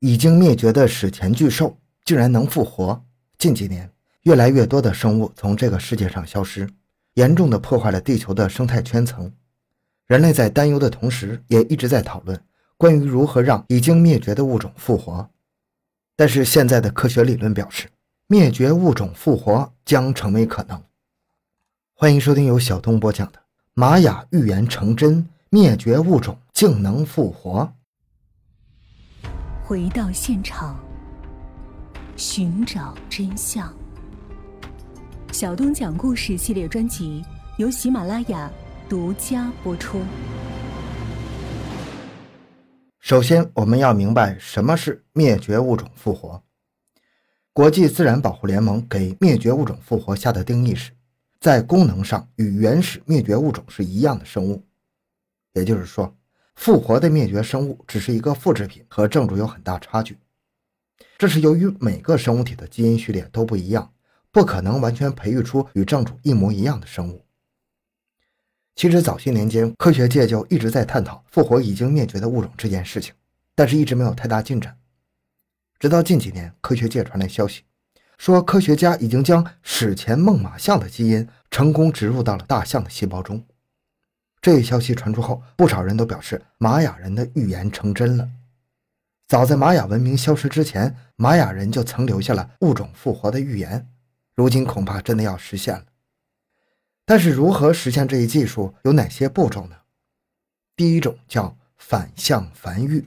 已经灭绝的史前巨兽竟然能复活。近几年，越来越多的生物从这个世界上消失，严重的破坏了地球的生态圈层。人类在担忧的同时，也一直在讨论关于如何让已经灭绝的物种复活。但是，现在的科学理论表示，灭绝物种复活将成为可能。欢迎收听由小东播讲的《玛雅预言成真，灭绝物种竟能复活》。回到现场，寻找真相。小东讲故事系列专辑由喜马拉雅独家播出。首先，我们要明白什么是灭绝物种复活。国际自然保护联盟给灭绝物种复活下的定义是，在功能上与原始灭绝物种是一样的生物，也就是说。复活的灭绝生物只是一个复制品，和正主有很大差距。这是由于每个生物体的基因序列都不一样，不可能完全培育出与正主一模一样的生物。其实早些年间，科学界就一直在探讨复活已经灭绝的物种这件事情，但是一直没有太大进展。直到近几年，科学界传来消息，说科学家已经将史前猛犸象的基因成功植入到了大象的细胞中。这一消息传出后，不少人都表示玛雅人的预言成真了。早在玛雅文明消失之前，玛雅人就曾留下了物种复活的预言，如今恐怕真的要实现了。但是，如何实现这一技术，有哪些步骤呢？第一种叫反向繁育，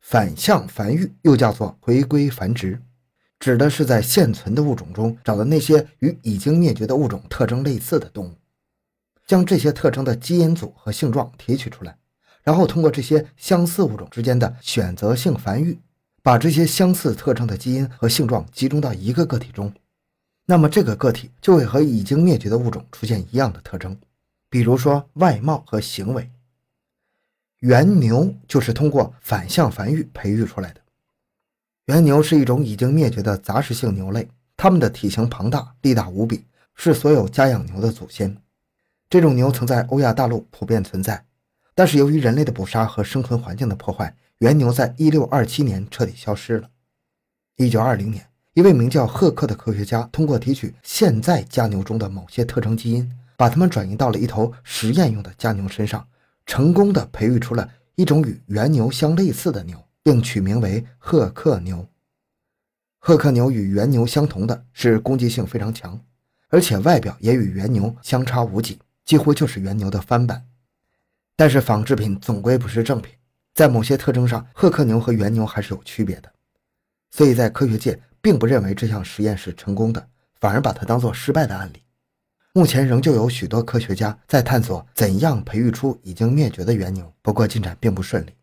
反向繁育又叫做回归繁殖，指的是在现存的物种中找到那些与已经灭绝的物种特征类似的动物。将这些特征的基因组和性状提取出来，然后通过这些相似物种之间的选择性繁育，把这些相似特征的基因和性状集中到一个个体中，那么这个个体就会和已经灭绝的物种出现一样的特征，比如说外貌和行为。原牛就是通过反向繁育培育出来的。原牛是一种已经灭绝的杂食性牛类，它们的体型庞大，力大无比，是所有家养牛的祖先。这种牛曾在欧亚大陆普遍存在，但是由于人类的捕杀和生存环境的破坏，原牛在1627年彻底消失了。1920年，一位名叫赫克的科学家通过提取现在家牛中的某些特征基因，把它们转移到了一头实验用的家牛身上，成功的培育出了一种与原牛相类似的牛，并取名为赫克牛。赫克牛与原牛相同的是攻击性非常强，而且外表也与原牛相差无几。几乎就是原牛的翻版，但是仿制品总归不是正品，在某些特征上，赫克牛和原牛还是有区别的，所以在科学界并不认为这项实验是成功的，反而把它当做失败的案例。目前仍旧有许多科学家在探索怎样培育出已经灭绝的原牛，不过进展并不顺利。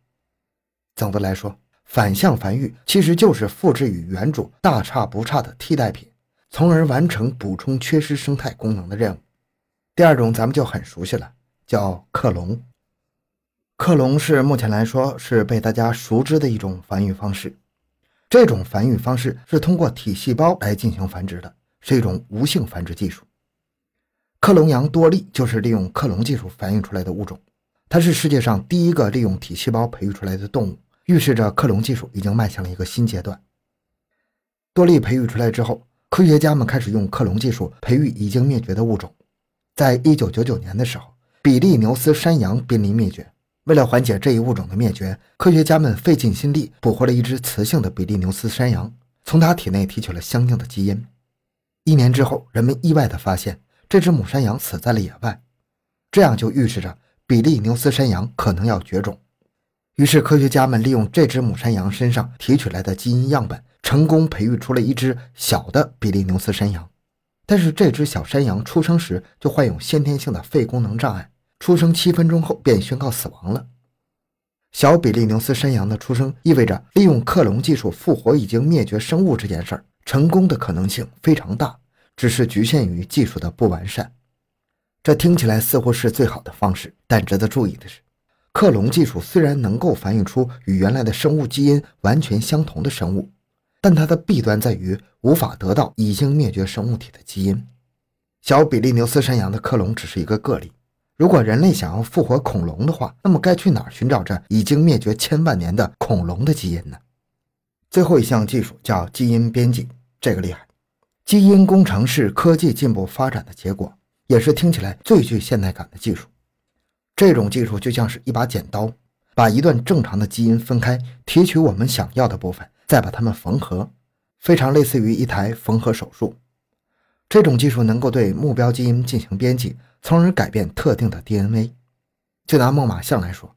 总的来说，反向繁育其实就是复制与原主大差不差的替代品，从而完成补充缺失生态功能的任务。第二种咱们就很熟悉了，叫克隆。克隆是目前来说是被大家熟知的一种繁育方式。这种繁育方式是通过体细胞来进行繁殖的，是一种无性繁殖技术。克隆羊多利就是利用克隆技术繁育出来的物种，它是世界上第一个利用体细胞培育出来的动物，预示着克隆技术已经迈向了一个新阶段。多利培育出来之后，科学家们开始用克隆技术培育已经灭绝的物种。在一九九九年的时候，比利牛斯山羊濒临灭绝。为了缓解这一物种的灭绝，科学家们费尽心力捕获了一只雌性的比利牛斯山羊，从它体内提取了相应的基因。一年之后，人们意外地发现这只母山羊死在了野外，这样就预示着比利牛斯山羊可能要绝种。于是，科学家们利用这只母山羊身上提取来的基因样本，成功培育出了一只小的比利牛斯山羊。但是这只小山羊出生时就患有先天性的肺功能障碍，出生七分钟后便宣告死亡了。小比利牛斯山羊的出生意味着利用克隆技术复活已经灭绝生物这件事儿成功的可能性非常大，只是局限于技术的不完善。这听起来似乎是最好的方式，但值得注意的是，克隆技术虽然能够繁育出与原来的生物基因完全相同的生物。但它的弊端在于无法得到已经灭绝生物体的基因。小比利牛斯山羊的克隆只是一个个例。如果人类想要复活恐龙的话，那么该去哪儿寻找这已经灭绝千万年的恐龙的基因呢？最后一项技术叫基因编辑，这个厉害。基因工程是科技进步发展的结果，也是听起来最具现代感的技术。这种技术就像是一把剪刀，把一段正常的基因分开，提取我们想要的部分，再把它们缝合，非常类似于一台缝合手术。这种技术能够对目标基因进行编辑，从而改变特定的 DNA。就拿猛犸象来说，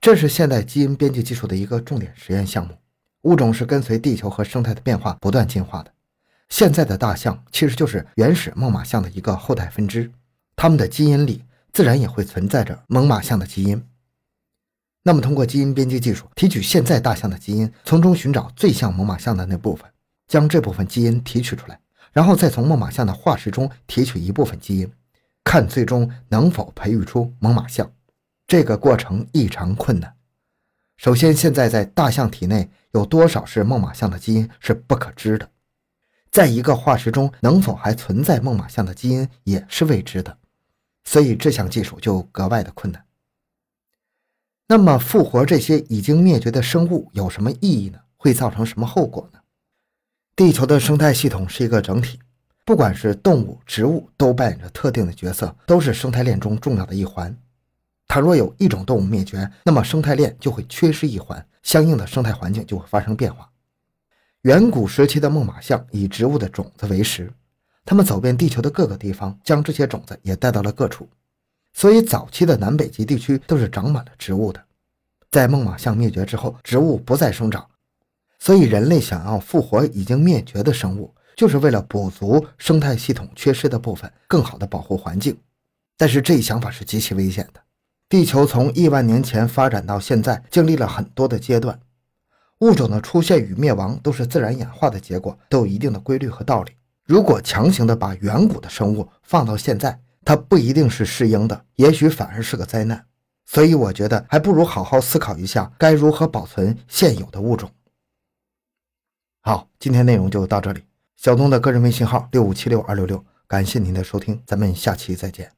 这是现代基因编辑技术的一个重点实验项目。物种是跟随地球和生态的变化不断进化的。现在的大象其实就是原始猛犸象的一个后代分支，它们的基因里自然也会存在着猛犸象的基因。那么，通过基因编辑技术提取现在大象的基因，从中寻找最像猛犸象的那部分，将这部分基因提取出来，然后再从猛犸象的化石中提取一部分基因，看最终能否培育出猛犸象。这个过程异常困难。首先，现在在大象体内有多少是猛犸象的基因是不可知的。在一个化石中能否还存在猛犸象的基因也是未知的，所以这项技术就格外的困难。那么，复活这些已经灭绝的生物有什么意义呢？会造成什么后果呢？地球的生态系统是一个整体，不管是动物、植物，都扮演着特定的角色，都是生态链中重要的一环。倘若有一种动物灭绝，那么生态链就会缺失一环，相应的生态环境就会发生变化。远古时期的猛犸象以植物的种子为食，它们走遍地球的各个地方，将这些种子也带到了各处，所以早期的南北极地区都是长满了植物的。在猛犸象灭绝之后，植物不再生长，所以人类想要复活已经灭绝的生物，就是为了补足生态系统缺失的部分，更好的保护环境。但是这一想法是极其危险的。地球从亿万年前发展到现在，经历了很多的阶段。物种的出现与灭亡都是自然演化的结果，都有一定的规律和道理。如果强行的把远古的生物放到现在，它不一定是适应的，也许反而是个灾难。所以我觉得还不如好好思考一下该如何保存现有的物种。好，今天内容就到这里。小东的个人微信号六五七六二六六，感谢您的收听，咱们下期再见。